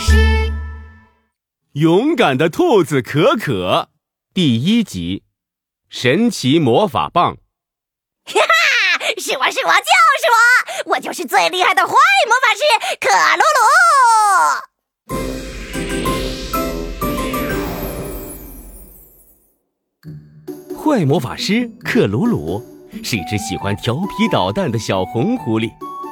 师，勇敢的兔子可可，第一集，神奇魔法棒。哈哈，是我是我就是我，我就是最厉害的坏魔法师可鲁鲁。坏魔法师克鲁鲁是一只喜欢调皮捣蛋的小红狐狸。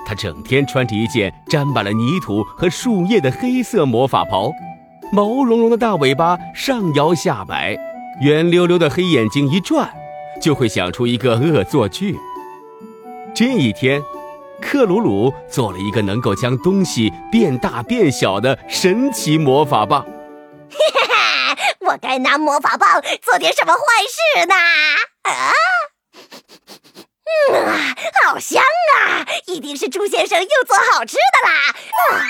他整天穿着一件沾满了泥土和树叶的黑色魔法袍，毛茸茸的大尾巴上摇下摆，圆溜溜的黑眼睛一转，就会想出一个恶作剧。这一天，克鲁鲁做了一个能够将东西变大变小的神奇魔法棒。哈哈，我该拿魔法棒做点什么坏事呢？啊！啊，好香啊！一定是猪先生又做好吃的啦！啊，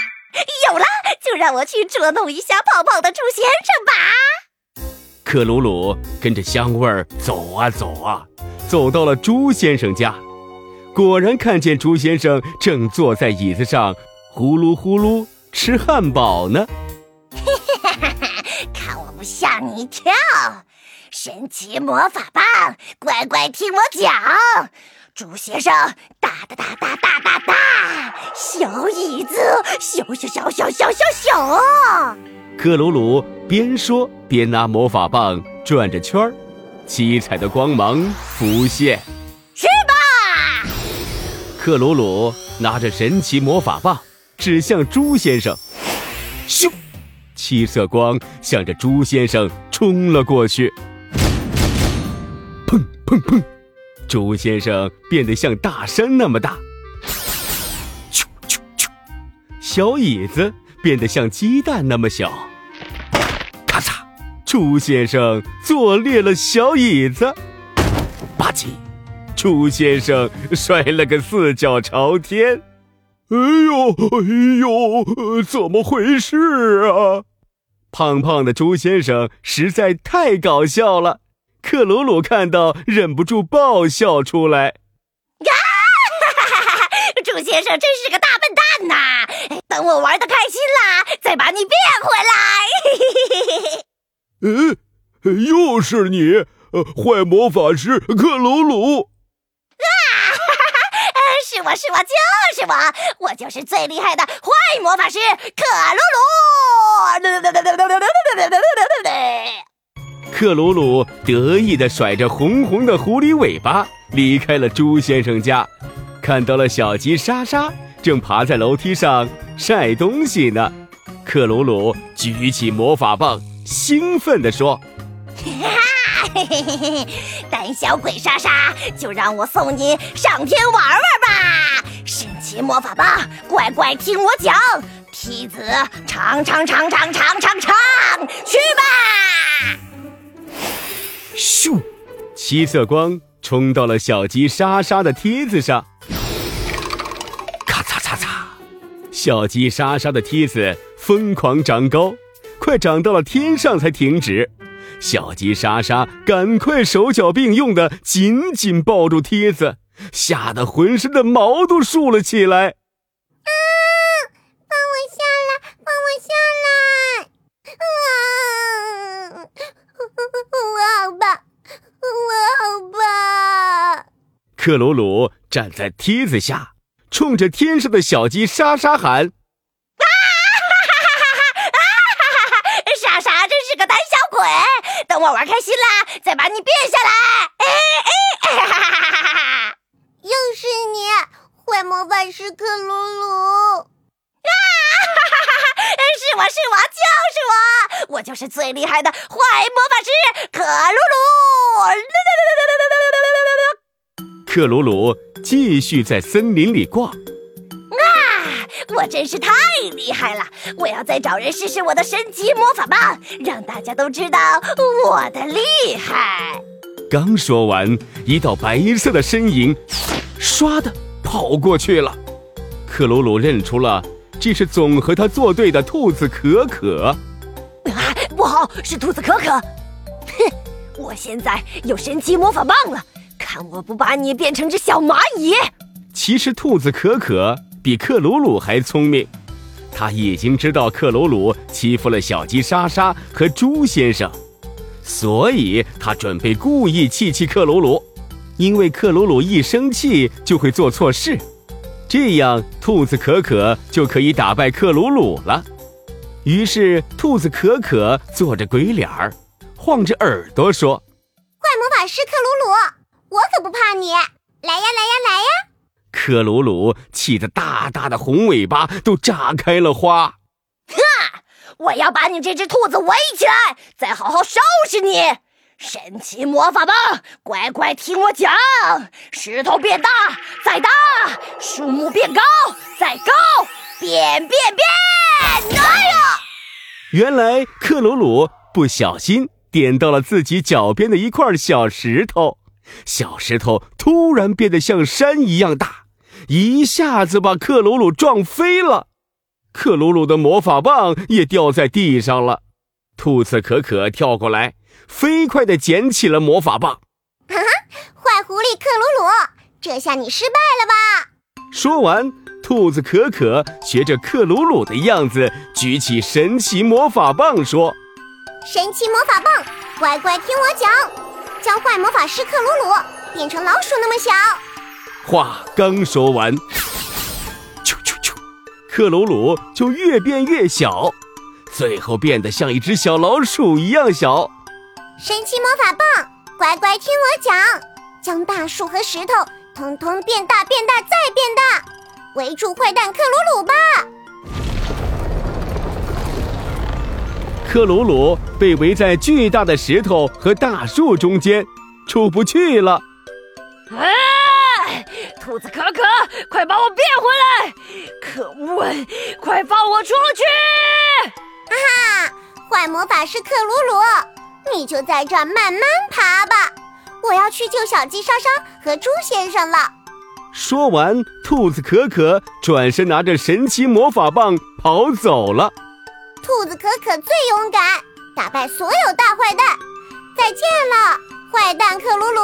有了，就让我去捉弄一下胖胖的猪先生吧。克鲁鲁跟着香味儿走啊走啊，走到了猪先生家，果然看见猪先生正坐在椅子上呼噜呼噜吃汉堡呢。看我不吓你一跳！神奇魔法棒，乖乖听我讲。猪先生，哒哒哒哒哒哒哒，小椅子，小小小小小小小。克鲁鲁边说边拿魔法棒转着圈儿，七彩的光芒浮现。去吧！克鲁鲁拿着神奇魔法棒指向猪先生，咻！七色光向着猪先生冲了过去。砰砰砰！猪先生变得像大山那么大。啾啾啾！小椅子变得像鸡蛋那么小。咔嚓！猪先生坐裂了小椅子。吧唧！猪先生摔了个四脚朝天。哎呦哎呦！怎么回事啊？胖胖的猪先生实在太搞笑了。克鲁鲁看到，忍不住爆笑出来。呀，猪先生真是个大笨蛋呐！等我玩的开心啦，再把你变回来。嗯，又是你，呃坏魔法师克鲁鲁。啊，是我是我就是我，我就是最厉害的坏魔法师克鲁鲁。克鲁鲁得意地甩着红红的狐狸尾巴离开了猪先生家，看到了小鸡莎莎正爬在楼梯上晒东西呢。克鲁鲁举起魔法棒，兴奋地说：“哈，嘿嘿嘿嘿，胆小鬼莎莎，就让我送你上天玩玩吧！神奇魔法棒，乖乖听我讲，梯子长长长长长长长，去吧！”咻！七色光冲到了小鸡莎莎的梯子上，咔嚓嚓嚓，小鸡莎莎的梯子疯狂长高，快长到了天上才停止。小鸡莎莎赶快手脚并用的紧紧抱住梯子，吓得浑身的毛都竖了起来。啊！放我下来！放我下来！啊！我好怕，我好怕。克鲁鲁站在梯子下，冲着天上的小鸡莎莎喊：“啊哈哈哈哈哈！啊哈哈哈！莎莎真是个胆小鬼，等我玩开心了，再把你变下来。”哎哎！哈哈哈哈哈哈！又是你，坏魔法师克鲁鲁。啊！哈哈哈是我是我就是我，我就是最厉害的坏魔法师克鲁鲁。克鲁鲁继续在森林里逛。啊，我真是太厉害了！我要再找人试试我的神奇魔法棒，让大家都知道我的厉害。刚说完，一道白色的身影唰的跑过去了。克鲁鲁认出了。这是总和他作对的兔子可可。啊，不好，是兔子可可！哼，我现在有神奇魔法棒了，看我不把你变成只小蚂蚁！其实兔子可可比克鲁鲁还聪明，他已经知道克鲁鲁欺负了小鸡莎莎和猪先生，所以他准备故意气气克鲁鲁，因为克鲁鲁一生气就会做错事，这样兔子可可就可以打败克鲁鲁了。于是，兔子可可做着鬼脸儿，晃着耳朵说：“怪魔法师克鲁鲁，我可不怕你！来呀，来呀，来呀！”克鲁鲁气得大大的红尾巴都炸开了花。哈！我要把你这只兔子围起来，再好好收拾你！神奇魔法棒，乖乖听我讲：石头变大，再大；树木变高，再高；变变变！哎呀！原来克鲁鲁不小心点到了自己脚边的一块小石头，小石头突然变得像山一样大，一下子把克鲁鲁撞飞了。克鲁鲁的魔法棒也掉在地上了。兔子可可跳过来，飞快地捡起了魔法棒。哈哈，坏狐狸克鲁鲁，这下你失败了吧？说完。兔子可可学着克鲁鲁的样子，举起神奇魔法棒，说：“神奇魔法棒，乖乖听我讲，将坏魔法师克鲁鲁变成老鼠那么小。”话刚说完，啾啾啾，克鲁鲁就越变越小，最后变得像一只小老鼠一样小。神奇魔法棒，乖乖听我讲，将大树和石头通通变大、变大再变大。围住坏蛋克鲁鲁吧！克鲁鲁被围在巨大的石头和大树中间，出不去了。哎，兔子可可，快把我变回来！可恶，快放我出去！哈哈，坏魔法师克鲁鲁，你就在这儿慢慢爬吧。我要去救小鸡莎莎和猪先生了。说完，兔子可可转身拿着神奇魔法棒跑走了。兔子可可最勇敢，打败所有大坏蛋。再见了，坏蛋克鲁鲁。